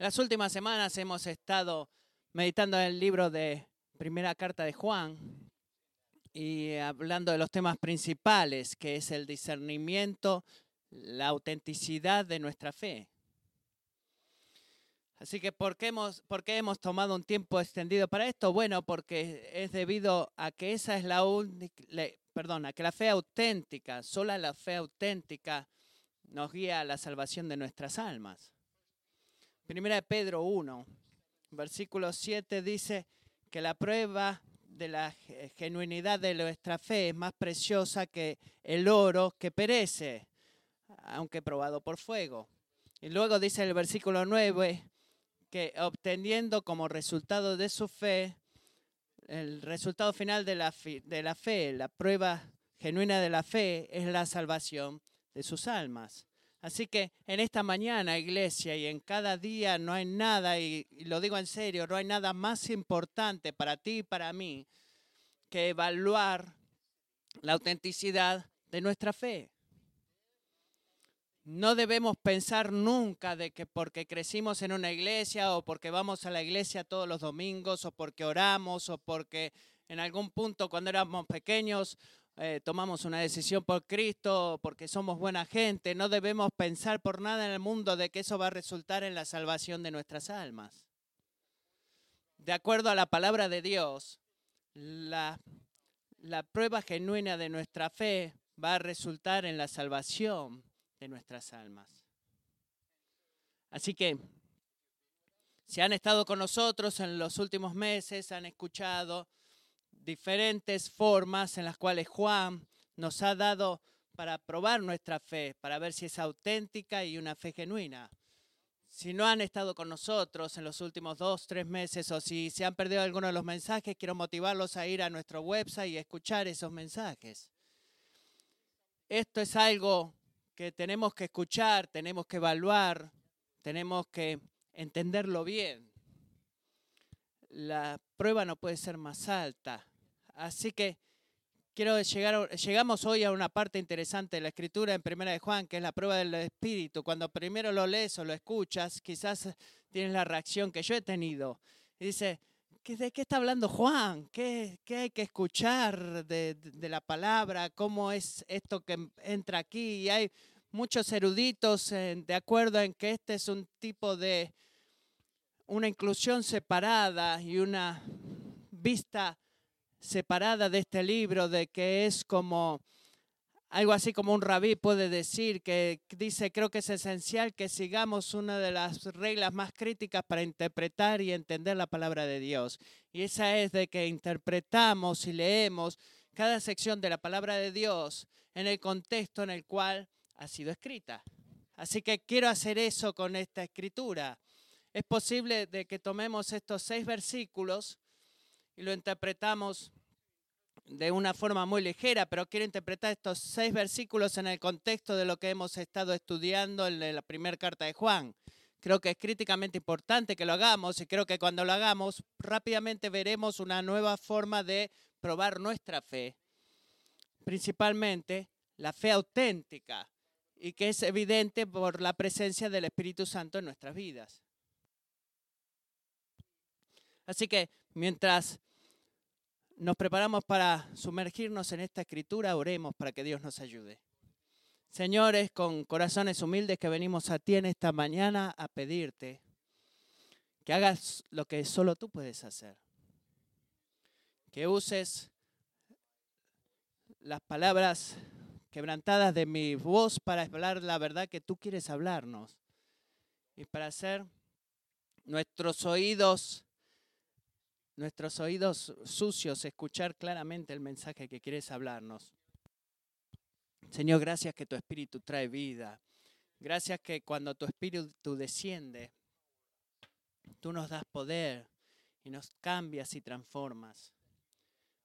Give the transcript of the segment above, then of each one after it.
Las últimas semanas hemos estado meditando en el libro de Primera Carta de Juan y hablando de los temas principales, que es el discernimiento, la autenticidad de nuestra fe. Así que, ¿por qué, hemos, ¿por qué hemos tomado un tiempo extendido para esto? Bueno, porque es debido a que esa es la única, perdona, que la fe auténtica, sola la fe auténtica nos guía a la salvación de nuestras almas. Primera de Pedro 1, versículo 7 dice que la prueba de la genuinidad de nuestra fe es más preciosa que el oro que perece, aunque probado por fuego. Y luego dice el versículo 9 que obteniendo como resultado de su fe, el resultado final de la, de la fe, la prueba genuina de la fe, es la salvación de sus almas. Así que en esta mañana, iglesia, y en cada día no hay nada, y, lo digo en serio, no hay nada más importante para ti y para mí que evaluar la autenticidad de nuestra fe. No debemos pensar nunca de que porque crecimos en una iglesia o porque vamos a la iglesia todos los domingos o porque oramos o porque en algún punto cuando éramos pequeños eh, tomamos una decisión por Cristo, porque somos buena gente, no debemos pensar por nada en el mundo de que eso va a resultar en la salvación de nuestras almas. De acuerdo a la palabra de Dios, la, la prueba genuina de nuestra fe va a resultar en la salvación de nuestras almas. Así que, si han estado con nosotros en los últimos meses, han escuchado diferentes formas en las cuales Juan nos ha dado para probar nuestra fe, para ver si es auténtica y una fe genuina. Si no han estado con nosotros en los últimos dos, tres meses o si se han perdido alguno de los mensajes, quiero motivarlos a ir a nuestro website y escuchar esos mensajes. Esto es algo que tenemos que escuchar, tenemos que evaluar, tenemos que entenderlo bien. La prueba no puede ser más alta Así que quiero llegar, llegamos hoy a una parte interesante de la escritura en Primera de Juan, que es la prueba del Espíritu. Cuando primero lo lees o lo escuchas, quizás tienes la reacción que yo he tenido. Y dice, ¿de qué está hablando Juan? ¿Qué, hay que escuchar de, de, la palabra? ¿Cómo es esto que entra aquí? Y hay muchos eruditos de acuerdo en que este es un tipo de una inclusión separada y una vista separada de este libro, de que es como algo así como un rabí puede decir, que dice, creo que es esencial que sigamos una de las reglas más críticas para interpretar y entender la palabra de Dios. Y esa es de que interpretamos y leemos cada sección de la palabra de Dios en el contexto en el cual ha sido escrita. Así que quiero hacer eso con esta escritura. Es posible de que tomemos estos seis versículos y lo interpretamos de una forma muy ligera, pero quiero interpretar estos seis versículos en el contexto de lo que hemos estado estudiando en la primera carta de Juan. Creo que es críticamente importante que lo hagamos y creo que cuando lo hagamos rápidamente veremos una nueva forma de probar nuestra fe, principalmente la fe auténtica y que es evidente por la presencia del Espíritu Santo en nuestras vidas. Así que mientras nos preparamos para sumergirnos en esta escritura, oremos para que Dios nos ayude. Señores, con corazones humildes que venimos a ti en esta mañana a pedirte que hagas lo que solo tú puedes hacer. Que uses las palabras quebrantadas de mi voz para hablar la verdad que tú quieres hablarnos y para hacer nuestros oídos nuestros oídos sucios escuchar claramente el mensaje que quieres hablarnos. Señor, gracias que tu espíritu trae vida. Gracias que cuando tu espíritu desciende, tú nos das poder y nos cambias y transformas.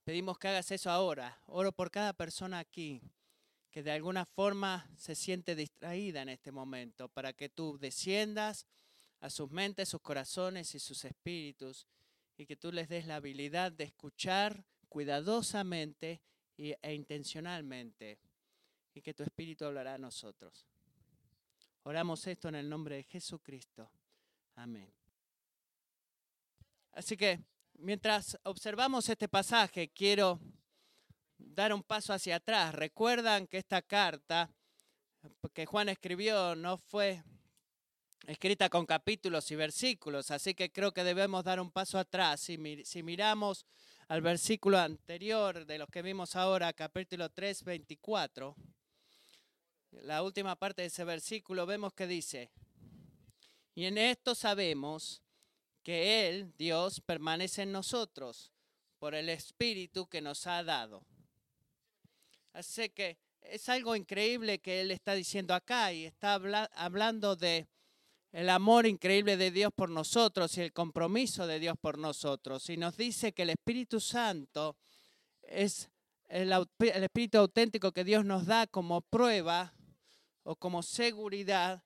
Pedimos que hagas eso ahora. Oro por cada persona aquí que de alguna forma se siente distraída en este momento, para que tú desciendas a sus mentes, sus corazones y sus espíritus y que tú les des la habilidad de escuchar cuidadosamente e intencionalmente y que tu Espíritu hablará a nosotros. Oramos esto en el nombre de Jesucristo. Amén. Así que mientras observamos este pasaje, quiero dar un paso hacia atrás. Recuerdan que esta carta que Juan escribió no fue escrita con capítulos y versículos, así que creo que debemos dar un paso atrás. Si, miramos al versículo anterior de los que vimos ahora, capítulo 3, 24, la última parte de ese versículo, vemos que dice, y en esto sabemos que Él, Dios, permanece en nosotros por el Espíritu que nos ha dado. Así que es algo increíble que Él está diciendo acá y está hablando de el amor increíble de Dios por nosotros y el compromiso de Dios por nosotros. Y nos dice que el Espíritu Santo es el, Espíritu auténtico que Dios nos da como prueba o como seguridad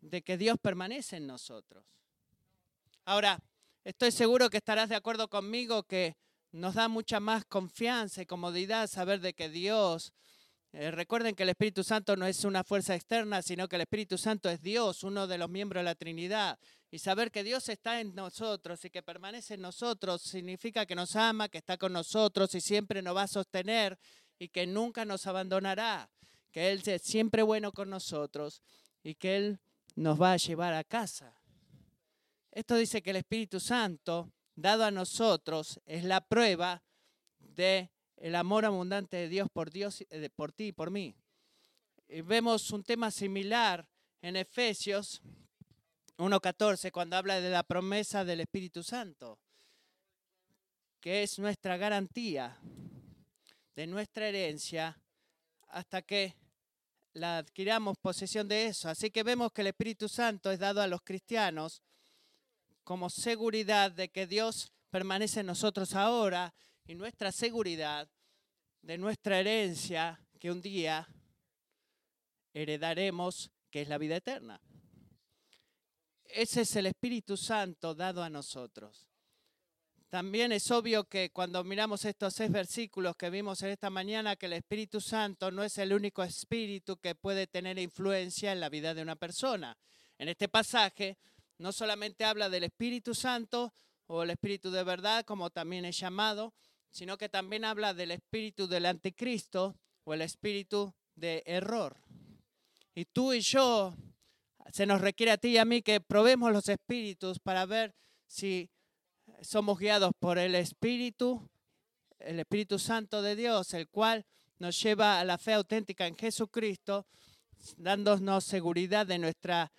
de que Dios permanece en nosotros. Ahora, estoy seguro que estarás de acuerdo conmigo que nos da mucha más confianza y comodidad saber de que Dios eh, recuerden que el Espíritu Santo no es una fuerza externa, sino que el Espíritu Santo es Dios, uno de los miembros de la Trinidad. Y saber que Dios está en nosotros y que permanece en nosotros significa que nos ama, que está con nosotros y siempre nos va a sostener y que nunca nos abandonará, que Él es siempre bueno con nosotros y que Él nos va a llevar a casa. Esto dice que el Espíritu Santo, dado a nosotros, es la prueba de el amor abundante de Dios por Dios, eh, por ti y por mí. Y vemos un tema similar en Efesios 1.14 cuando habla de la promesa del Espíritu Santo, que es nuestra garantía de nuestra herencia hasta que la adquiramos posesión de eso. Así que vemos que el Espíritu Santo es dado a los cristianos como seguridad de que Dios permanece en nosotros ahora y nuestra seguridad de nuestra herencia que un día heredaremos, que es la vida eterna. Ese es el Espíritu Santo dado a nosotros. También es obvio que cuando miramos estos seis versículos que vimos en esta mañana, que el Espíritu Santo no es el único espíritu que puede tener influencia en la vida de una persona. En este pasaje no solamente habla del Espíritu Santo o el Espíritu de verdad, como también es llamado, sino que también habla del espíritu del anticristo o el espíritu de error. Y tú y yo, se nos requiere a ti y a mí que probemos los espíritus para ver si somos guiados por el espíritu, el Espíritu Santo de Dios, el cual nos lleva a la fe auténtica en Jesucristo, dándonos seguridad de nuestra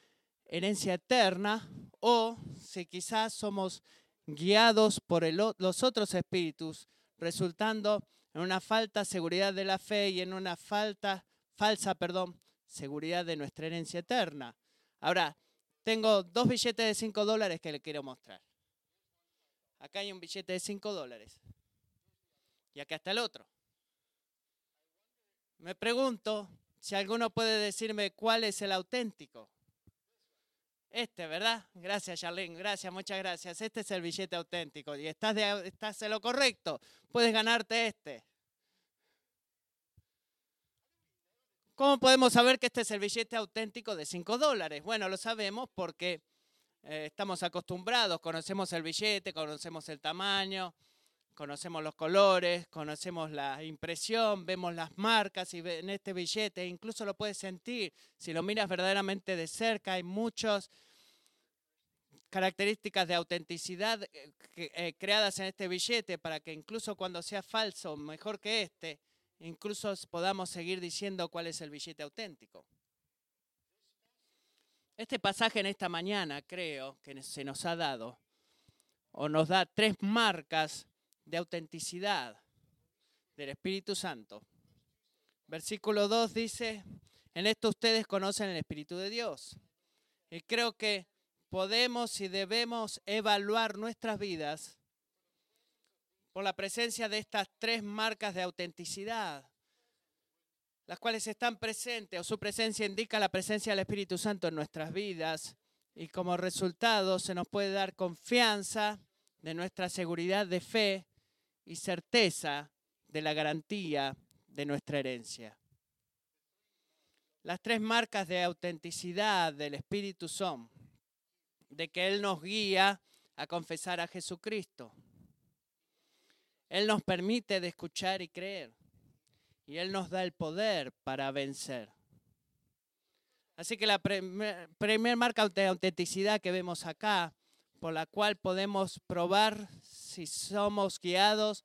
herencia eterna, o si quizás somos guiados por los otros espíritus resultando en una falta seguridad de la fe y en una falta, falsa, perdón, seguridad de nuestra herencia eterna. Ahora, tengo dos billetes de 5 dólares que le quiero mostrar. Acá hay un billete de 5 dólares. Y acá está el otro. Me pregunto si alguno puede decirme cuál es el auténtico. Este, ¿verdad? Gracias, Charlene. Gracias, muchas gracias. Este es el billete auténtico y estás, de, estás en lo correcto. Puedes ganarte este. ¿Cómo podemos saber que este es el billete auténtico de 5 dólares? Bueno, lo sabemos porque eh, estamos acostumbrados, conocemos el billete, conocemos el tamaño, conocemos los colores, conocemos la impresión, vemos las marcas y en este billete, incluso lo puedes sentir. Si lo miras verdaderamente de cerca, hay muchas características de autenticidad eh, eh, creadas en este billete para que incluso cuando sea falso, mejor que este, incluso podamos seguir diciendo cuál es el billete auténtico. Este pasaje en esta mañana creo que se nos ha dado o nos da tres marcas de autenticidad del Espíritu Santo. Versículo 2 dice, en esto ustedes conocen el Espíritu de Dios. Y creo que podemos y debemos evaluar nuestras vidas por la presencia de estas tres marcas de autenticidad, las cuales están presentes o su presencia indica la presencia del Espíritu Santo en nuestras vidas y como resultado se nos puede dar confianza de nuestra seguridad de fe y certeza de la garantía de nuestra herencia. Las tres marcas de autenticidad del Espíritu son, de que Él nos guía a confesar a Jesucristo. Él nos permite de escuchar y creer. Y Él nos da el poder para vencer. Así que la primera marca de autenticidad que vemos acá, por la cual podemos probar si somos guiados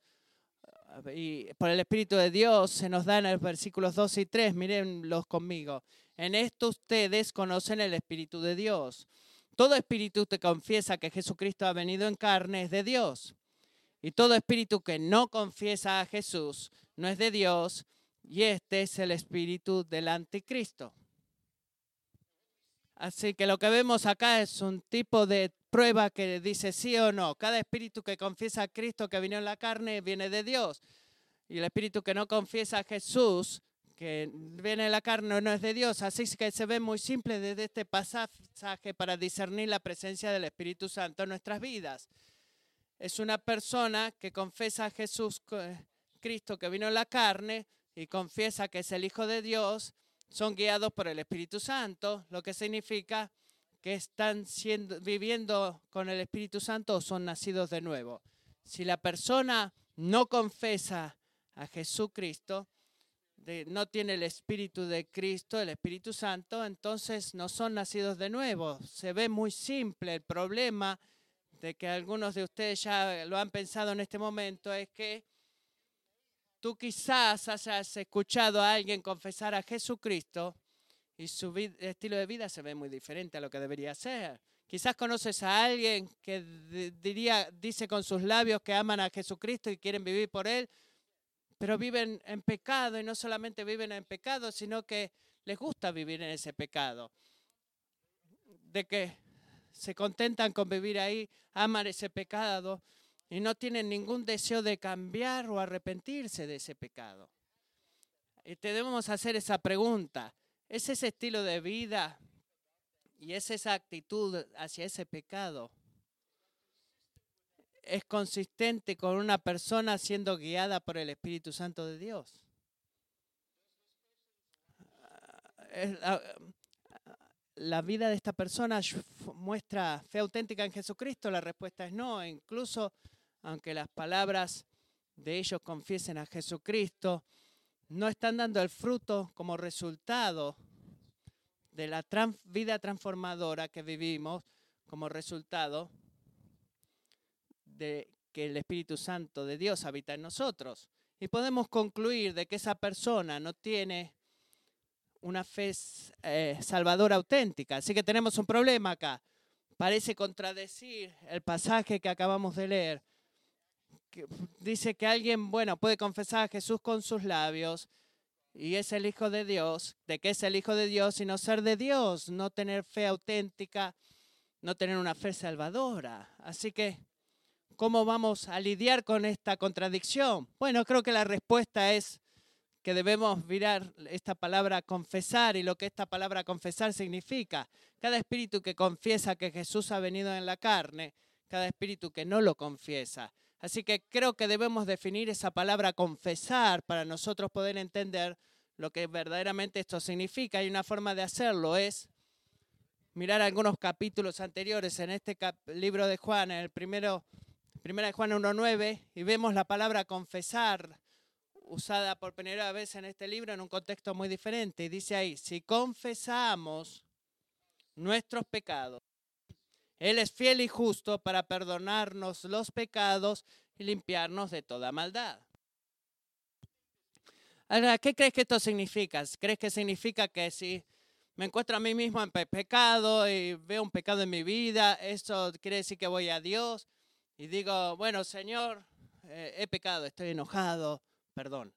y por el Espíritu de Dios, se nos da en los versículos 2 y 3, mírenlos conmigo. En esto ustedes conocen el Espíritu de Dios. Todo espíritu que confiesa que Jesucristo ha venido en carne es de Dios. Y todo espíritu que no confiesa a Jesús no es de Dios, y este es el espíritu del anticristo. Así que lo que vemos acá es un tipo de prueba que dice sí o no. Cada espíritu que confiesa a Cristo que vino en la carne viene de Dios. Y el espíritu que no confiesa a Jesús que viene en la carne no es de Dios. Así que se ve muy simple desde este pasaje para discernir la presencia del Espíritu Santo en nuestras vidas. Es una persona que confesa a Jesús, Cristo que vino en la carne, y confiesa que es el Hijo de Dios son guiados por el Espíritu Santo, lo que significa que están viviendo con el Espíritu Santo o son nacidos de nuevo. Si la persona no confesa a Jesucristo, no tiene el Espíritu de Cristo, el Espíritu Santo, entonces no son nacidos de nuevo. Se ve muy simple. El problema de que algunos de ustedes ya lo han pensado en este momento es que Tú quizás hayas escuchado a alguien confesar a Jesucristo y su estilo de vida se ve muy diferente a lo que debería ser. Quizás conoces a alguien que diría, dice con sus labios que aman a Jesucristo y quieren vivir por Él, pero viven en pecado y no solamente viven en pecado, sino que les gusta vivir en ese pecado. De que se contentan con vivir ahí, aman ese pecado y no tienen ningún deseo de cambiar o arrepentirse de ese pecado. Y debemos hacer esa pregunta. ¿Es ese estilo de vida y es esa actitud hacia ese pecado? ¿Es consistente con una persona siendo guiada por el Espíritu Santo de Dios? la vida de esta persona muestra fe auténtica en Jesucristo? La respuesta es no. Incluso aunque las palabras de ellos confiesen a Jesucristo, no están dando el fruto como resultado de la vida transformadora que vivimos, como resultado de que el Espíritu Santo de Dios habita en nosotros. Y podemos concluir de que esa persona no tiene una fe eh, salvadora auténtica. Así que tenemos un problema acá. Parece contradecir el pasaje que acabamos de leer dice que alguien, bueno, puede confesar a Jesús con sus labios y es el Hijo de Dios, de que es el Hijo de Dios y no ser de Dios, no tener fe auténtica, no tener una fe salvadora. Así que, ¿cómo vamos a lidiar con esta contradicción? Bueno, creo que la respuesta es que debemos mirar esta palabra confesar y lo que esta palabra confesar significa. Cada espíritu que confiesa que Jesús ha venido en la carne, cada espíritu que no lo confiesa. Así que creo que debemos definir esa palabra confesar para nosotros poder entender lo que verdaderamente esto significa. Y una forma de hacerlo es mirar algunos capítulos anteriores en este libro de Juan, en el primero, primera de Juan 1.9, y vemos la palabra confesar usada por primera vez en este libro en un contexto muy diferente. Y dice ahí, si confesamos nuestros pecados, él es fiel y justo para perdonarnos los pecados y limpiarnos de toda maldad. Ahora, ¿qué crees que esto significa? ¿Crees que significa que si me encuentro a mí mismo en pecado y veo un pecado en mi vida, eso quiere decir que voy a Dios y digo, bueno, Señor, eh, he pecado, estoy enojado, perdón.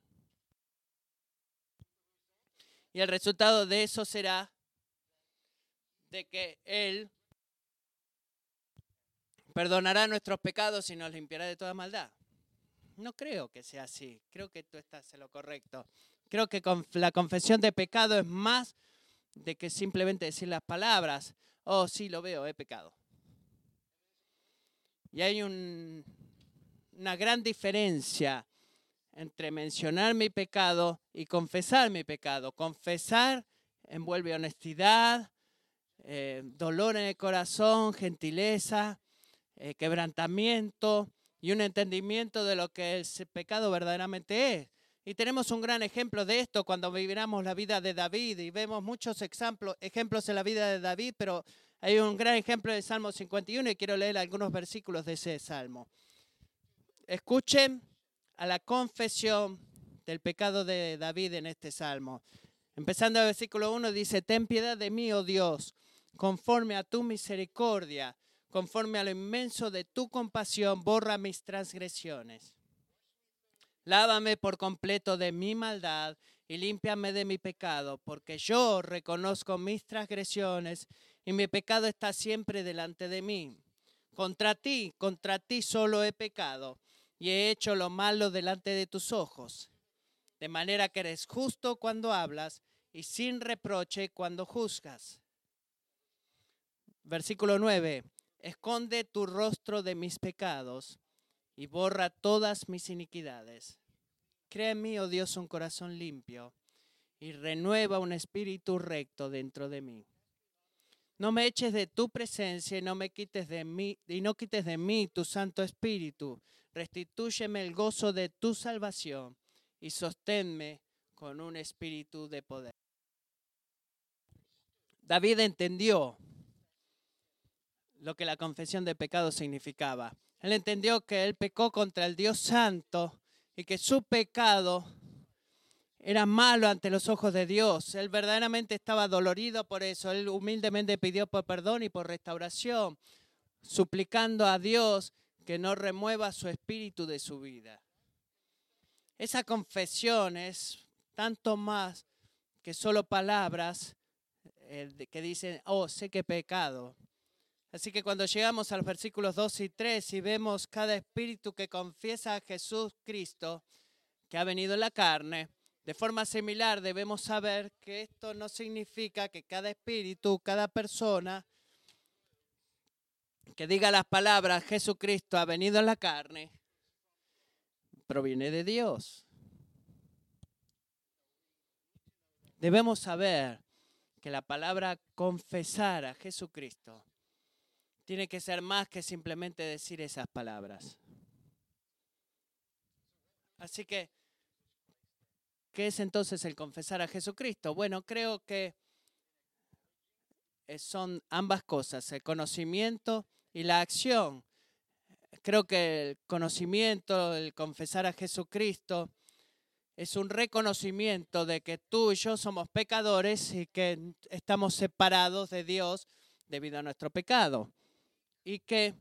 Y el resultado de eso será de que Él perdonará nuestros pecados y nos limpiará de toda maldad. No creo que sea así. Creo que tú estás en lo correcto. Creo que la confesión de pecado es más de que simplemente decir las palabras, oh, sí, lo veo, he pecado. Y hay una gran diferencia entre mencionar mi pecado y confesar mi pecado. Confesar envuelve honestidad, eh, dolor en el corazón, gentileza, eh, quebrantamiento y un entendimiento de lo que el pecado verdaderamente es. Y tenemos un gran ejemplo de esto cuando viviramos la vida de David y vemos muchos ejemplos, ejemplos en la vida de David, pero hay un gran ejemplo del Salmo 51 y quiero leer algunos versículos de ese salmo. Escuchen a la confesión del pecado de David en este salmo. Empezando el versículo 1 dice, ten piedad de mí, oh Dios, conforme a tu misericordia, conforme a lo inmenso de tu compasión, borra mis transgresiones. Lávame por completo de mi maldad y límpiame de mi pecado, porque yo reconozco mis transgresiones y mi pecado está siempre delante de mí. Contra ti, contra ti solo he pecado y he hecho lo malo delante de tus ojos, de manera que eres justo cuando hablas y sin reproche cuando juzgas. Versículo 9. Esconde tu rostro de mis pecados y borra todas mis iniquidades. Crea en mí, oh Dios, un corazón limpio y renueva un espíritu recto dentro de mí. No me eches de tu presencia y no me quites de mí y no quites de mí tu Santo Espíritu. Restitúyeme el gozo de tu salvación y sosténme con un espíritu de poder. David entendió lo que la confesión de pecado significaba. Él entendió que él pecó contra el Dios Santo y que su pecado era malo ante los ojos de Dios. Él verdaderamente estaba dolorido por eso. Él humildemente pidió por perdón y por restauración, suplicando a Dios que no remueva su espíritu de su vida. Esa confesión es tanto más que solo palabras eh, que dicen, oh, sé que pecado. Así que cuando llegamos a los versículos 2 y 3 y vemos cada espíritu que confiesa a Jesús Cristo, que ha venido en la carne, de forma similar debemos saber que esto no significa que cada espíritu, cada persona que diga las palabras Jesucristo ha venido en la carne, proviene de Dios. Debemos saber que la palabra confesar a Jesucristo tiene que ser más que simplemente decir esas palabras. Así que, ¿qué es entonces el confesar a Jesucristo? Bueno, creo que son ambas cosas, el conocimiento y la acción. Creo que el conocimiento, el confesar a Jesucristo, es un reconocimiento de que tú y yo somos pecadores y que estamos separados de Dios debido a nuestro pecado y que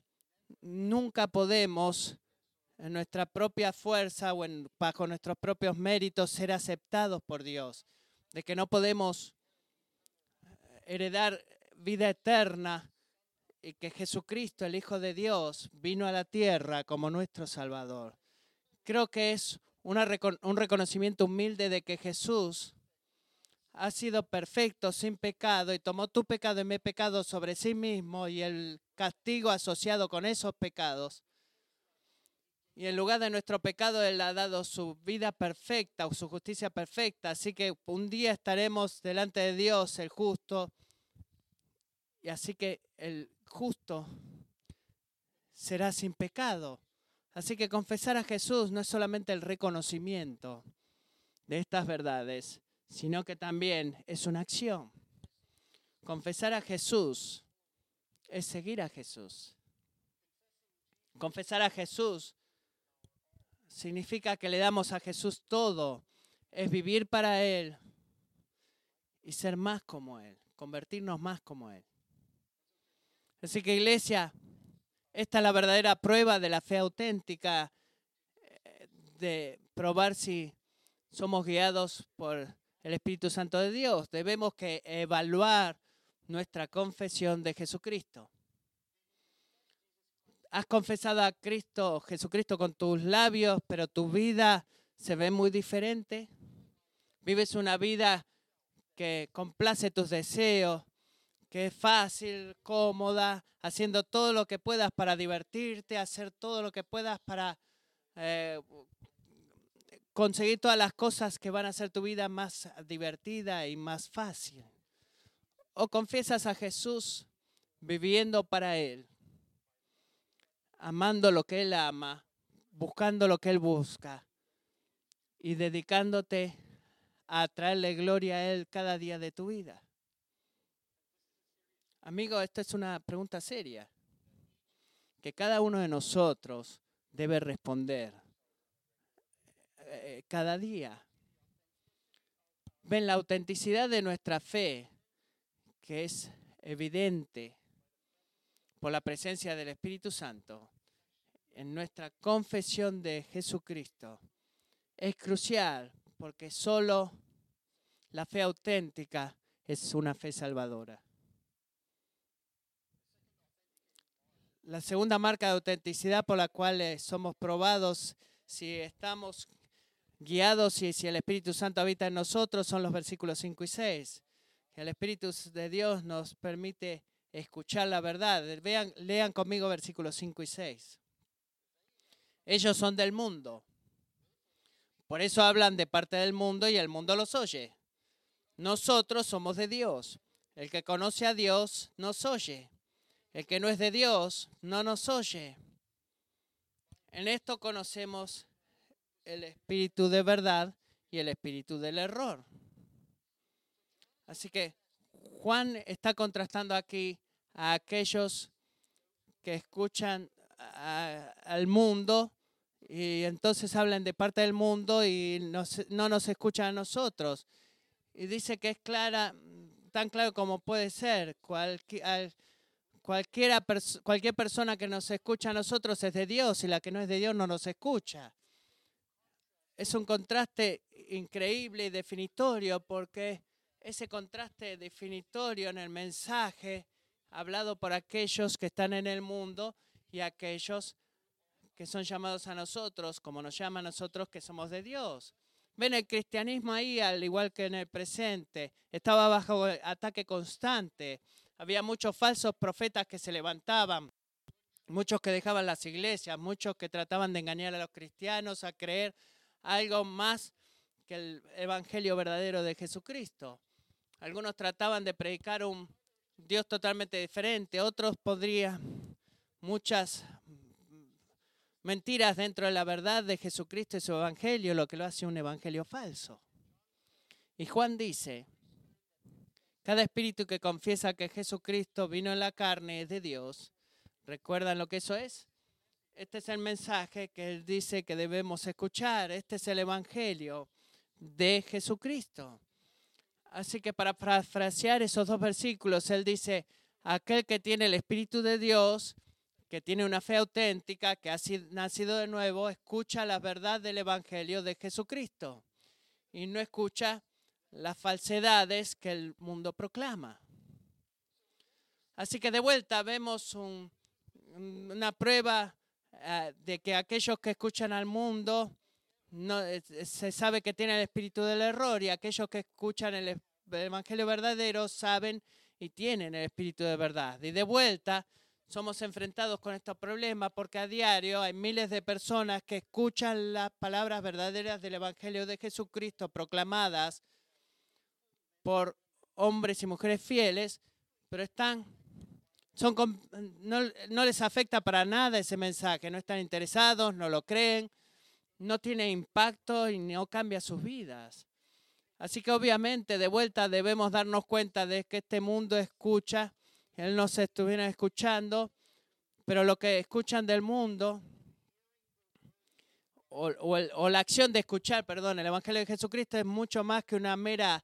nunca podemos en nuestra propia fuerza o bajo nuestros propios méritos ser aceptados por Dios, de que no podemos heredar vida eterna y que Jesucristo, el Hijo de Dios, vino a la tierra como nuestro Salvador. Creo que es un reconocimiento humilde de que Jesús ha sido perfecto, sin pecado, y tomó tu pecado y mi pecado sobre sí mismo y el castigo asociado con esos pecados. Y en lugar de nuestro pecado, Él ha dado su vida perfecta o su justicia perfecta. Así que un día estaremos delante de Dios, el justo. Y así que el justo será sin pecado. Así que confesar a Jesús no es solamente el reconocimiento de estas verdades, sino que también es una acción. Confesar a Jesús es seguir a Jesús. Confesar a Jesús significa que le damos a Jesús todo, es vivir para Él y ser más como Él, convertirnos más como Él. Así que iglesia, esta es la verdadera prueba de la fe auténtica, eh, de probar si somos guiados por el Espíritu Santo de Dios. Debemos que evaluar nuestra confesión de Jesucristo. Has confesado a Cristo, Jesucristo con tus labios, pero tu vida se ve muy diferente. Vives una vida que complace tus deseos, que es fácil, cómoda, haciendo todo lo que puedas para divertirte, hacer todo lo que puedas para eh, conseguir todas las cosas que van a hacer tu vida más divertida y más fácil. o confiesas a Jesús viviendo para Él, amando lo que Él ama, buscando lo que Él busca y dedicándote a traerle gloria a Él cada día de tu vida. Amigo, esta es una pregunta seria que cada uno de nosotros debe responder eh, cada día. Ven la autenticidad de nuestra fe, que es evidente por la presencia del Espíritu Santo en nuestra confesión de Jesucristo. Es crucial porque solo la fe auténtica es una fe salvadora. La segunda marca de autenticidad por la cual eh, somos probados si estamos guiados y si el Espíritu Santo habita en nosotros son los versículos 5 y 6. El Espíritu de Dios nos permite escuchar la verdad. Vean, lean conmigo versículos 5 y 6. Ellos son del mundo. Por eso hablan de parte del mundo y el mundo los oye. Nosotros somos de Dios. El que conoce a Dios nos oye. El que no es de Dios no nos oye. En esto conocemos el espíritu de verdad y el espíritu del error. Así que Juan está contrastando aquí a aquellos que escuchan al mundo y entonces hablan de parte del mundo y no nos escuchan a nosotros. Y dice que es clara, tan claro como puede ser. Cualquier, cualquiera, cualquier persona que nos escucha a nosotros es de Dios y la que no es de Dios no nos escucha. Es un contraste increíble y definitorio porque ese contraste definitorio en el mensaje hablado por aquellos que están en el mundo y aquellos que son llamados a nosotros, como nos llama a nosotros que somos de Dios. Ven, el cristianismo ahí, al igual que en el presente, estaba bajo ataque constante. Había muchos falsos profetas que se levantaban, muchos que dejaban las iglesias, muchos que trataban de engañar a los cristianos a creer algo más que el evangelio verdadero de Jesucristo. Algunos trataban de predicar un Dios totalmente diferente, otros podrían muchas mentiras dentro de la verdad de Jesucristo y su evangelio, lo que lo hace un evangelio falso. Y Juan dice, cada espíritu que confiesa que Jesucristo vino en la carne es de Dios. ¿Recuerdan lo que eso es? Este es el mensaje que él dice que debemos escuchar. Este es el evangelio de Jesucristo. Así que para parafrasear esos dos versículos, él dice, aquel que tiene el Espíritu de Dios que tiene una fe auténtica, que ha nacido de nuevo, escucha la verdad del Evangelio de Jesucristo y no escucha las falsedades que el mundo proclama. Así que de vuelta vemos una prueba eh, de que aquellos que escuchan al mundo no, se sabe que tienen el espíritu del error y aquellos que escuchan el Evangelio verdadero saben y tienen el espíritu de verdad. Y de vuelta somos enfrentados con estos problemas porque a diario hay miles de personas que escuchan las palabras verdaderas del Evangelio de Jesucristo proclamadas por hombres y mujeres fieles, pero están, son, no, no les afecta para nada ese mensaje, no están interesados, no lo creen, no tiene impacto y no cambia sus vidas. Así que obviamente de vuelta debemos darnos cuenta de que este mundo escucha él no se estuviera escuchando, pero lo que escuchan del mundo, o, la acción de escuchar, perdón, el Evangelio de Jesucristo es mucho más que una mera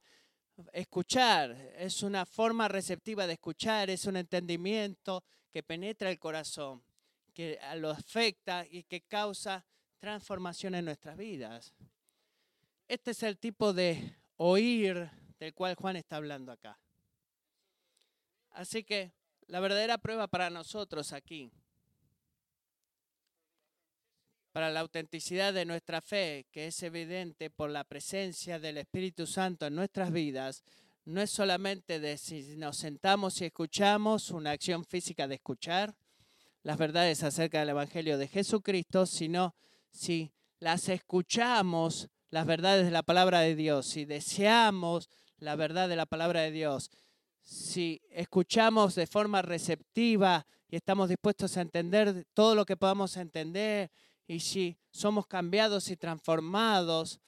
escuchar, es una forma receptiva de escuchar, es un entendimiento que penetra el corazón, que lo afecta y que causa transformación en nuestras vidas. Este es el tipo de oír del cual Juan está hablando acá. Así que la verdadera prueba para nosotros aquí, para la autenticidad de nuestra fe, que es evidente por la presencia del Espíritu Santo en nuestras vidas, no es solamente de si nos sentamos y escuchamos una acción física de escuchar las verdades acerca del Evangelio de Jesucristo, sino si las escuchamos, las verdades de la palabra de Dios, si deseamos la verdad de la palabra de Dios, si escuchamos de forma receptiva y estamos dispuestos a entender todo lo que podamos entender y si somos cambiados y transformados,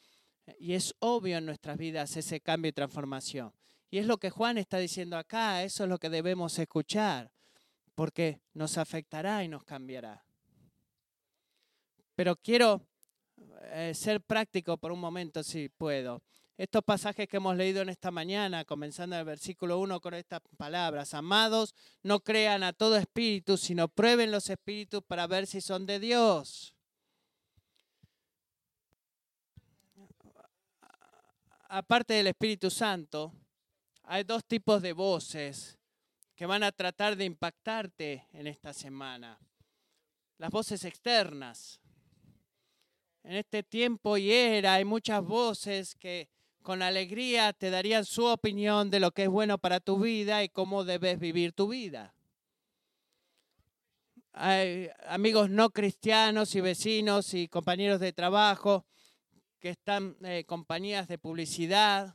y es obvio en nuestras vidas ese cambio y transformación. Y es lo que Juan está diciendo acá, eso es lo que debemos escuchar, porque nos afectará y nos cambiará. Pero quiero eh, ser práctico por un momento, si puedo. Estos pasajes que hemos leído en esta mañana, comenzando el versículo 1 con estas palabras, amados, no crean a todo espíritu, sino prueben los espíritus para ver si son de Dios. Aparte del Espíritu Santo, hay dos tipos de voces que van a tratar de impactarte en esta semana. Las voces externas. En este tiempo y era hay muchas voces que con alegría te darían su opinión de lo que es bueno para tu vida y cómo debes vivir tu vida. Hay amigos no cristianos y vecinos y compañeros de trabajo que están eh, compañías de publicidad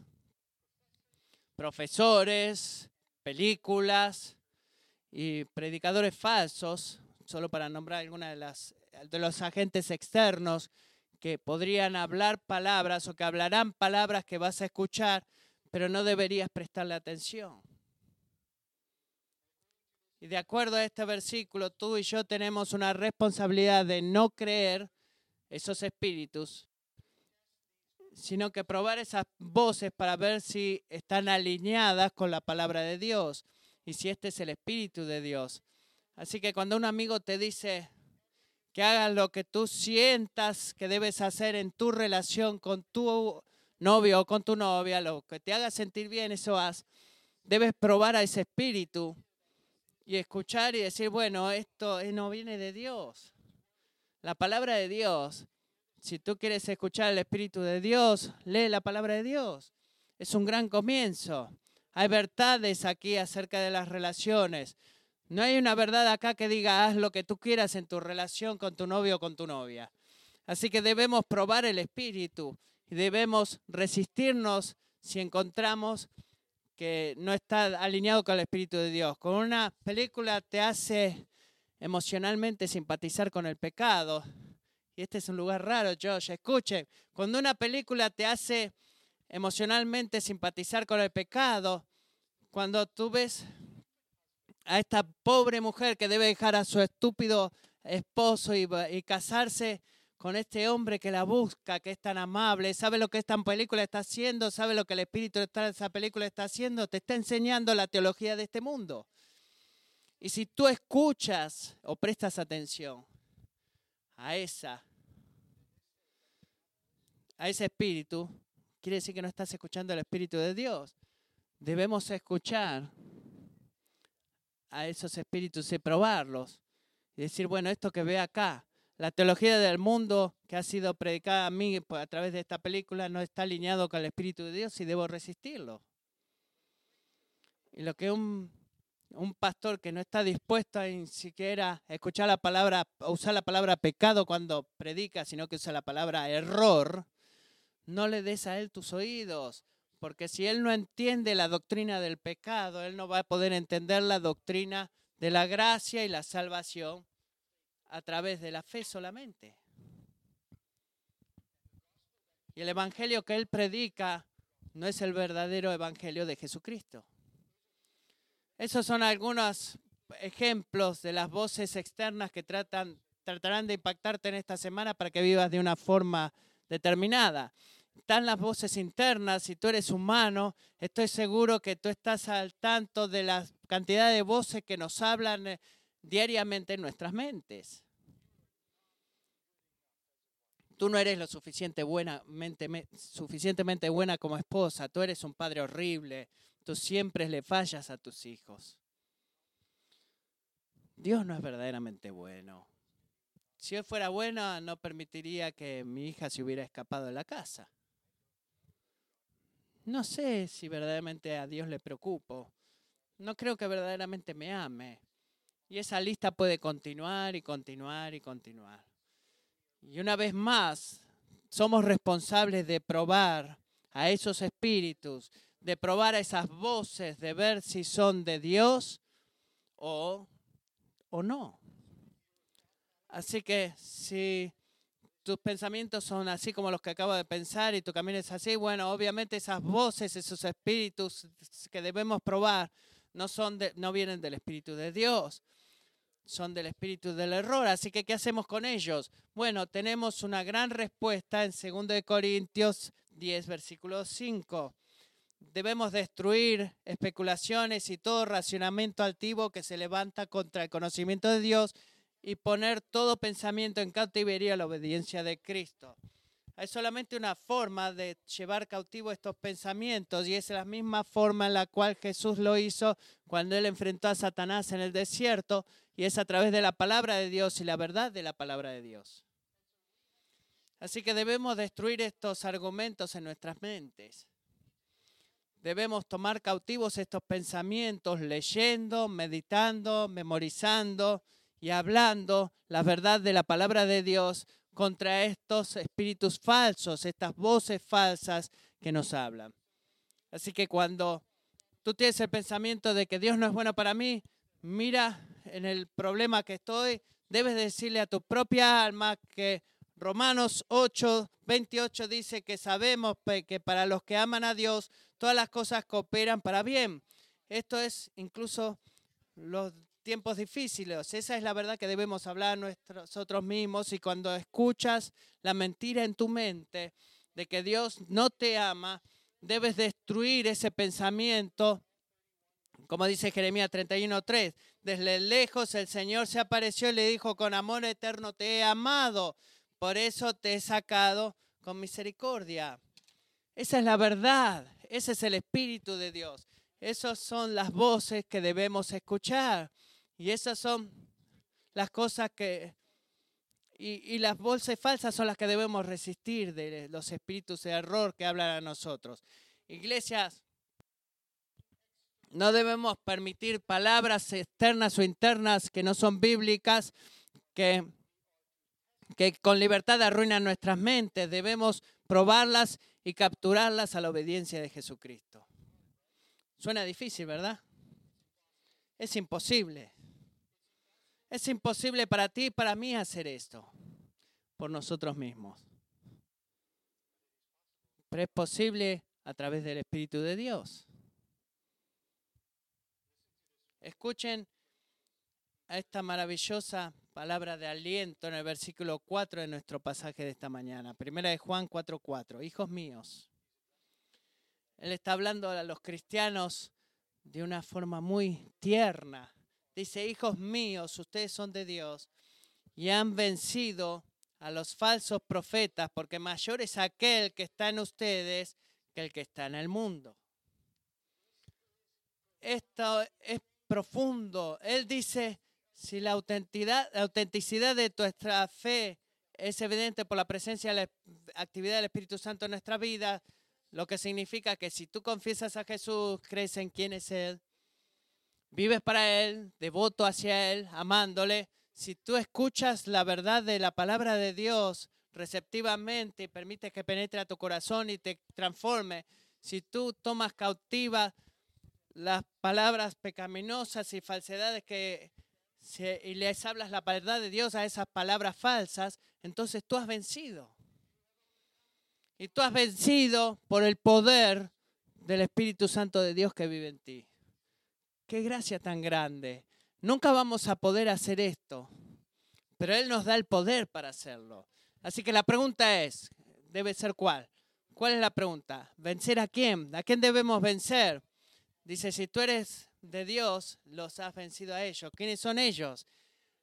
profesores, películas y predicadores falsos, solo para nombrar algunos de, las, de los agentes externos que podrían hablar palabras o que hablarán palabras que vas a escuchar, pero no deberías prestarle atención. Y de acuerdo a este versículo, tú y yo tenemos una responsabilidad de no creer esos espíritus sino que probar esas voces para ver si están alineadas con la palabra de Dios y si este es el Espíritu de Dios. Así que cuando un amigo te dice que hagas lo que tú sientas que debes hacer en tu relación con tu novio o con tu novia, lo que te haga sentir bien, eso haz. Debes probar a ese espíritu y escuchar y decir, bueno, esto no viene de Dios. La palabra de Dios si tú quieres escuchar el Espíritu de Dios, lee la palabra de Dios. Es un gran comienzo. Hay verdades aquí acerca de las relaciones. No hay una verdad acá que diga haz lo que tú quieras en tu relación con tu novio o con tu novia. Así que debemos probar el Espíritu y debemos resistirnos si encontramos que no está alineado con el Espíritu de Dios. Con una película te hace emocionalmente simpatizar con el pecado, y este es un lugar raro, Josh, escuche, cuando una película te hace emocionalmente simpatizar con el pecado, cuando tú ves a esta pobre mujer que debe dejar a su estúpido esposo y, y, casarse con este hombre que la busca, que es tan amable, sabe lo que esta película está haciendo, sabe lo que el espíritu de esa película está haciendo, te está enseñando la teología de este mundo. Y si tú escuchas o prestas atención a esa a ese espíritu, quiere decir que no estás escuchando el espíritu de Dios. Debemos escuchar a esos espíritus y probarlos. Y decir, bueno, esto que ve acá, la teología del mundo que ha sido predicada a mí a través de esta película no está alineado con el Espíritu de Dios y debo resistirlo. Y lo que un, un pastor que no está dispuesto a ni siquiera escuchar la palabra, usar la palabra pecado cuando predica, sino que usa la palabra error, no le des a él tus oídos, porque si él no entiende la doctrina del pecado, él no va a poder entender la doctrina de la gracia y la salvación a través de la fe solamente. Y el evangelio que él predica no es el verdadero evangelio de Jesucristo. Esos son algunos ejemplos de las voces externas que tratarán de impactarte en esta semana para que vivas de una forma determinada están las voces internas, si tú eres humano, estoy seguro que tú estás al tanto de la cantidad de voces que nos hablan eh, diariamente en nuestras mentes. Tú no eres lo buenamente, suficientemente buena como esposa, tú eres un padre horrible, tú siempre le fallas a tus hijos. Dios no es verdaderamente bueno. Si Él fuera bueno, no permitiría que mi hija se hubiera escapado de la casa no sé si verdaderamente a Dios le preocupo. No creo que verdaderamente me ame. Y esa lista puede continuar y continuar y continuar. Y una vez más, somos responsables de probar a esos espíritus, de probar esas voces, de ver si son de Dios o, o no. Así que si tus pensamientos son así como los que acabo de pensar y tu camino es así, bueno, obviamente esas voces, esos espíritus que debemos probar no, son de, no vienen del Espíritu de Dios, son del Espíritu del error. Así que, ¿qué hacemos con ellos? Bueno, tenemos una gran respuesta en 2 Corintios 10, versículo 5. Debemos destruir especulaciones y todo racionamiento altivo que se levanta contra el conocimiento de Dios y poner todo pensamiento en cautiverio a la obediencia de Cristo. Hay solamente una forma de llevar cautivo estos pensamientos y es la misma forma en la cual Jesús lo hizo cuando él enfrentó a Satanás en el desierto y es a través de la palabra de Dios y la verdad de la palabra de Dios. Así que debemos destruir estos argumentos en nuestras mentes. Debemos tomar cautivos estos pensamientos leyendo, meditando, memorizando, y hablando la verdad de la palabra de Dios contra estos espíritus falsos, estas voces falsas que nos hablan. Así que cuando tú tienes el pensamiento de que Dios no es bueno para mí, mira en el problema que estoy, debes decirle a tu propia alma que Romanos 8, 28 dice que sabemos que para los que aman a Dios, todas las cosas cooperan para bien. Esto es incluso los tiempos difíciles. Esa es la verdad que debemos hablar nosotros mismos y cuando escuchas la mentira en tu mente de que Dios no te ama, debes destruir ese pensamiento. Como dice Jeremías 31:3, desde lejos el Señor se apareció y le dijo, con amor eterno te he amado, por eso te he sacado con misericordia. Esa es la verdad, ese es el Espíritu de Dios. Esas son las voces que debemos escuchar. Y esas son las cosas que... Y, las bolsas falsas son las que debemos resistir de los espíritus de error que hablan a nosotros. Iglesias, no debemos permitir palabras externas o internas que no son bíblicas, que, que con libertad arruinan nuestras mentes. Debemos probarlas y capturarlas a la obediencia de Jesucristo. Suena difícil, ¿verdad? Es imposible. Es imposible para ti y para mí hacer esto por nosotros mismos. Pero es posible a través del Espíritu de Dios. Escuchen esta maravillosa palabra de aliento en el versículo 4 de nuestro pasaje de esta mañana. Primera de Juan 4:4. Hijos míos. Él está hablando a los cristianos de una forma muy tierna, Dice, hijos míos, ustedes son de Dios y han vencido a los falsos profetas, porque mayor es aquel que está en ustedes que el que está en el mundo. Esto es profundo. Él dice, si la autenticidad, de nuestra fe es evidente por la presencia de la actividad del Espíritu Santo en nuestra vida, lo que significa que si tú confiesas a Jesús, crees en quién es Él, vives para Él, devoto hacia Él, amándole, si tú escuchas la verdad de la palabra de Dios receptivamente y permites que penetre a tu corazón y te transforme, si tú tomas cautiva las palabras pecaminosas y falsedades que y les hablas la verdad de Dios a esas palabras falsas, entonces tú has vencido. Y tú has vencido por el poder del Espíritu Santo de Dios que vive en ti. Qué gracia tan grande. Nunca vamos a poder hacer esto, pero Él nos da el poder para hacerlo. Así que la pregunta es, debe ser cuál. ¿Cuál es la pregunta? ¿Vencer a quién? ¿A quién debemos vencer? Dice, si tú eres de Dios, los has vencido a ellos. ¿Quiénes son ellos?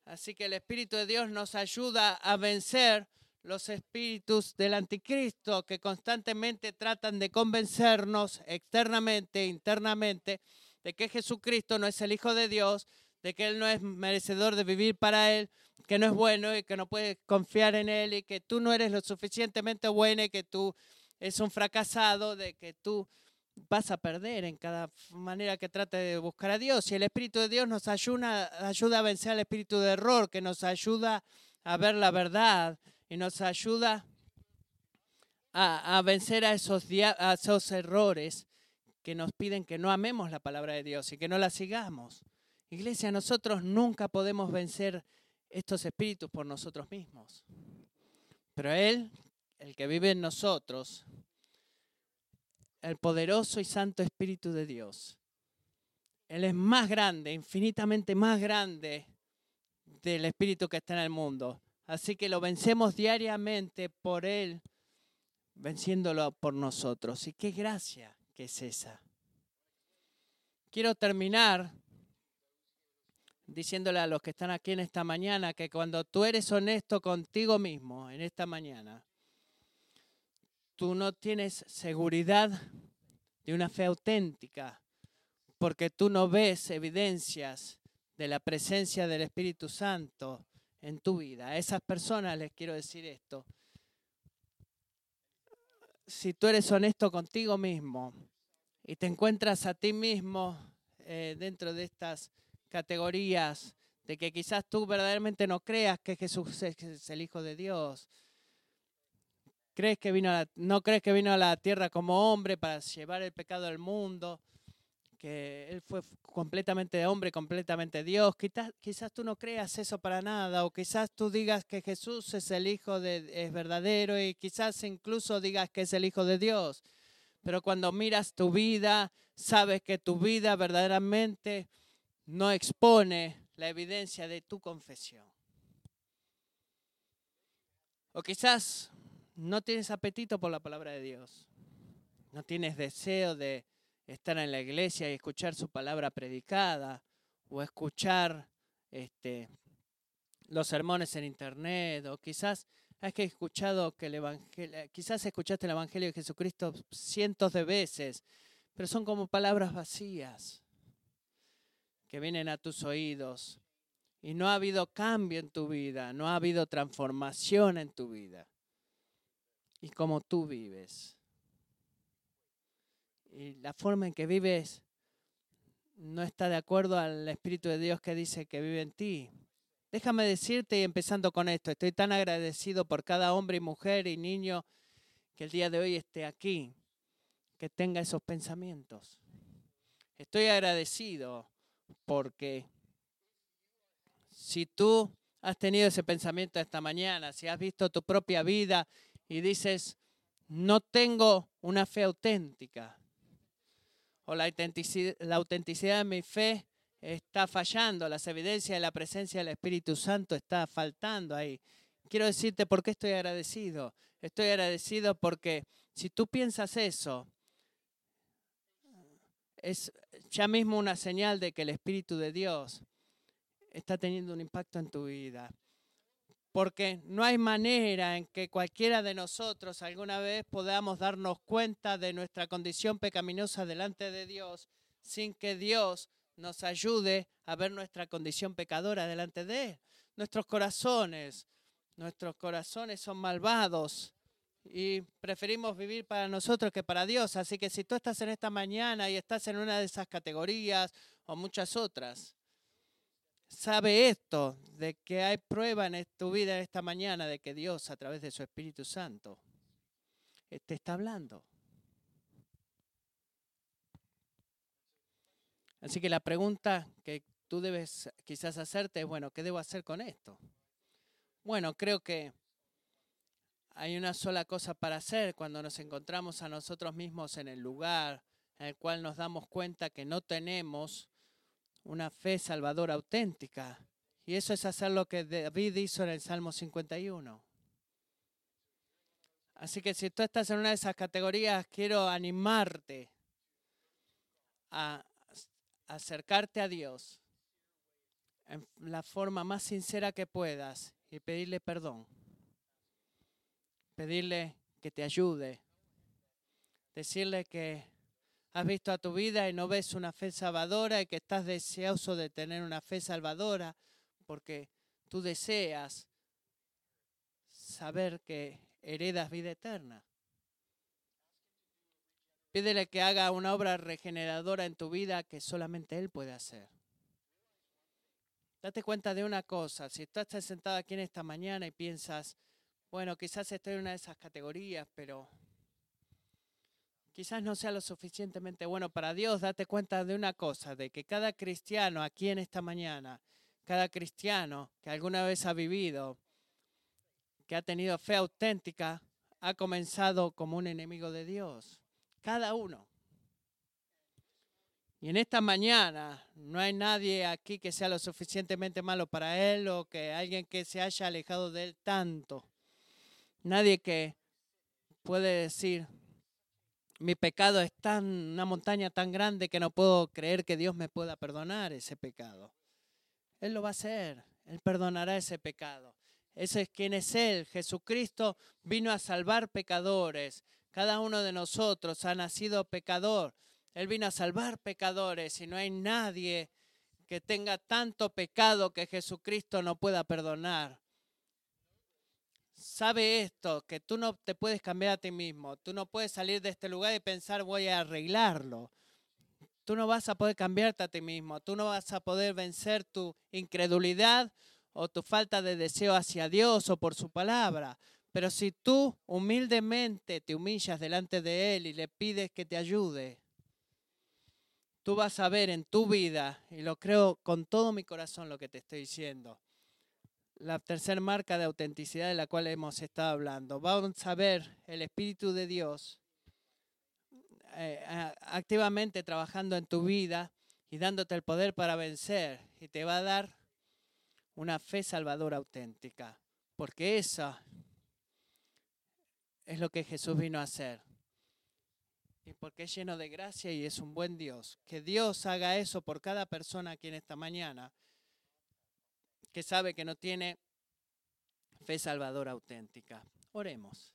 Así que el Espíritu de Dios nos ayuda a vencer los espíritus del anticristo que constantemente tratan de convencernos externamente, internamente, de que Jesucristo no es el Hijo de Dios, de que Él no es merecedor de vivir para Él, que no es bueno y que no puedes confiar en Él y que tú no eres lo suficientemente bueno y que tú es un fracasado, de que tú vas a perder en cada manera que trate de buscar a Dios. Y el Espíritu de Dios nos ayuda, ayuda a vencer al espíritu de error, que nos ayuda a ver la verdad y nos ayuda a, vencer a esos, a esos errores que nos piden que no amemos la palabra de Dios y que no la sigamos. Iglesia, nosotros nunca podemos vencer estos espíritus por nosotros mismos. Pero Él, el que vive en nosotros, el poderoso y santo Espíritu de Dios, Él es más grande, infinitamente más grande del Espíritu que está en el mundo. Así que lo vencemos diariamente por Él, venciéndolo por nosotros. Y qué gracia que es esa. Quiero terminar diciéndole a los que están aquí en esta mañana que cuando tú eres honesto contigo mismo en esta mañana, tú no tienes seguridad de una fe auténtica, porque tú no ves evidencias de la presencia del Espíritu Santo en tu vida. A esas personas les quiero decir esto. Si tú eres honesto contigo mismo y te encuentras a ti mismo eh, dentro de estas categorías de que quizás tú verdaderamente no creas que Jesús es el Hijo de Dios, crees que vino no crees que vino a la tierra como hombre para llevar el pecado al mundo, que Él fue completamente hombre, completamente Dios. Quizás, quizás tú no creas eso para nada, o quizás tú digas que Jesús es el Hijo de, es verdadero, y quizás incluso digas que es el Hijo de Dios. Pero cuando miras tu vida, sabes que tu vida verdaderamente no expone la evidencia de tu confesión. O quizás no tienes apetito por la palabra de Dios. No tienes deseo de estar en la iglesia y escuchar su palabra predicada o escuchar este, los sermones en internet o quizás has escuchado que el evangelio, quizás escuchaste el evangelio de Jesucristo cientos de veces, pero son como palabras vacías que vienen a tus oídos. Y no ha habido cambio en tu vida, no ha habido transformación en tu vida. Y como tú vives y la forma en que vives no está de acuerdo al Espíritu de Dios que dice que vive en ti. Déjame decirte, y empezando con esto, estoy tan agradecido por cada hombre y mujer y niño que el día de hoy esté aquí, que tenga esos pensamientos. Estoy agradecido porque si tú has tenido ese pensamiento esta mañana, si has visto tu propia vida y dices, no tengo una fe auténtica, o la autenticidad, de mi fe está fallando, las evidencias de la presencia del Espíritu Santo está faltando ahí. Quiero decirte por qué estoy agradecido. Estoy agradecido porque si tú piensas eso, es ya mismo una señal de que el Espíritu de Dios está teniendo un impacto en tu vida porque no hay manera en que cualquiera de nosotros alguna vez podamos darnos cuenta de nuestra condición pecaminosa delante de Dios sin que Dios nos ayude a ver nuestra condición pecadora delante de Él. Nuestros corazones, nuestros corazones son malvados y preferimos vivir para nosotros que para Dios. Así que si tú estás en esta mañana y estás en una de esas categorías o muchas otras, sabe esto, de que hay prueba en tu vida esta mañana de que Dios a través de su Espíritu Santo eh, te está hablando. Así que la pregunta que tú debes quizás hacerte es, bueno, ¿qué debo hacer con esto? Bueno, creo que hay una sola cosa para hacer cuando nos encontramos a nosotros mismos en el lugar en el cual nos damos cuenta que no tenemos una fe salvadora auténtica. Y eso es hacer lo que David hizo en el Salmo 51. Así que si tú estás en una de esas categorías, quiero animarte a acercarte a Dios en la forma más sincera que puedas y pedirle perdón. Pedirle que te ayude. Decirle que has visto a tu vida y no ves una fe salvadora y que estás deseoso de tener una fe salvadora porque tú deseas saber que heredas vida eterna. Pídele que haga una obra regeneradora en tu vida que solamente Él puede hacer. Date cuenta de una cosa, si tú estás sentado aquí en esta mañana y piensas, bueno, quizás estoy en una de esas categorías, pero quizás no sea lo suficientemente bueno para Dios, date cuenta de una cosa, de que cada cristiano aquí en esta mañana, cada cristiano que alguna vez ha vivido, que ha tenido fe auténtica, ha comenzado como un enemigo de Dios. Cada uno. Y en esta mañana no hay nadie aquí que sea lo suficientemente malo para él o que alguien que se haya alejado de él tanto. Nadie que puede decir, mi pecado es tan una montaña tan grande que no puedo creer que Dios me pueda perdonar ese pecado. Él lo va a hacer, él perdonará ese pecado. Ese es quien es él. Jesucristo vino a salvar pecadores. Cada uno de nosotros ha nacido pecador. Él vino a salvar pecadores y no hay nadie que tenga tanto pecado que Jesucristo no pueda perdonar sabe esto, que tú no te puedes cambiar a ti mismo, tú no puedes salir de este lugar y pensar voy a arreglarlo. Tú no vas a poder cambiarte a ti mismo, tú no vas a poder vencer tu incredulidad o tu falta de deseo hacia Dios o por su palabra. Pero si tú humildemente te humillas delante de Él y le pides que te ayude, tú vas a ver en tu vida, y lo creo con todo mi corazón lo que te estoy diciendo, la tercera marca de autenticidad de la cual hemos estado hablando. Vamos a ver el Espíritu de Dios eh, activamente trabajando en tu vida y dándote el poder para vencer y te va a dar una fe salvadora auténtica, porque esa es lo que Jesús vino a hacer. Y porque es lleno de gracia y es un buen Dios. Que Dios haga eso por cada persona aquí en esta mañana que sabe que no tiene fe salvadora auténtica. Oremos.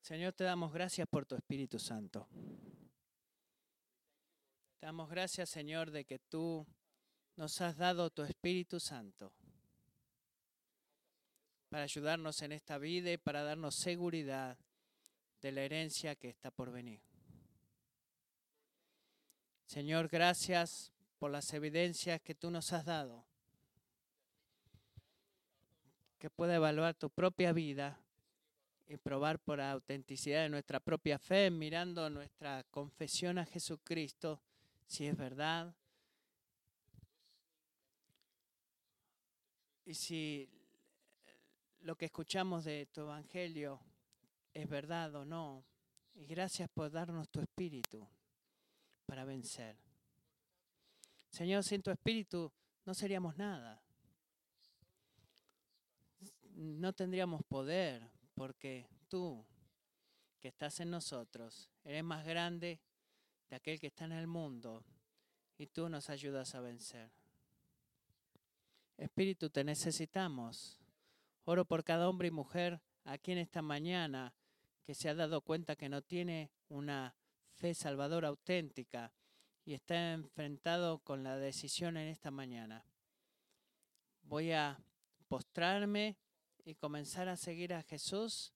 Señor, te damos gracias por tu Espíritu Santo. Te damos gracias, Señor, de que tú nos has dado tu Espíritu Santo para ayudarnos en esta vida y para darnos seguridad de la herencia que está por venir. Señor, gracias por las evidencias que tú nos has dado, que pueda evaluar tu propia vida y probar por la autenticidad de nuestra propia fe, mirando nuestra confesión a Jesucristo, si es verdad. Y si lo que escuchamos de tu Evangelio es verdad o no. Y gracias por darnos tu espíritu para vencer. Señor, sin tu espíritu no seríamos nada. No tendríamos poder porque tú, que estás en nosotros, eres más grande de aquel que está en el mundo y tú nos ayudas a vencer. Espíritu, te necesitamos. Oro por cada hombre y mujer aquí en esta mañana que se ha dado cuenta que no tiene una fe salvadora auténtica y está enfrentado con la decisión en esta mañana. Voy a postrarme y comenzar a seguir a Jesús,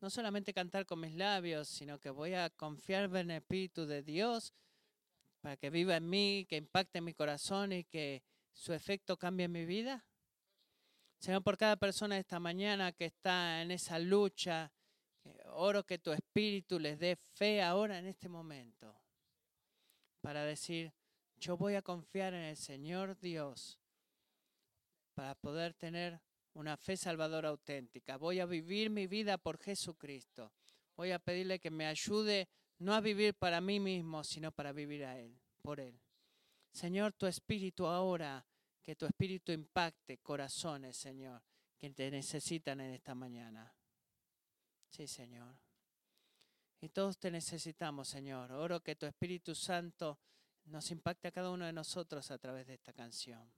no solamente cantar con mis labios, sino que voy a confiar en el Espíritu de Dios para que viva en mí, que impacte en mi corazón y que su efecto cambie mi vida. Señor, por cada persona esta mañana que está en esa lucha, Oro que tu espíritu les dé fe ahora en este momento para decir, yo voy a confiar en el Señor Dios para poder tener una fe salvadora auténtica. Voy a vivir mi vida por Jesucristo. Voy a pedirle que me ayude no a vivir para mí mismo, sino para vivir a Él, por Él. Señor, tu espíritu ahora, que tu espíritu impacte corazones, Señor, que te necesitan en esta mañana. Sí, Señor. Y todos te necesitamos, Señor. Oro que tu Espíritu Santo nos impacte a cada uno de nosotros a través de esta canción.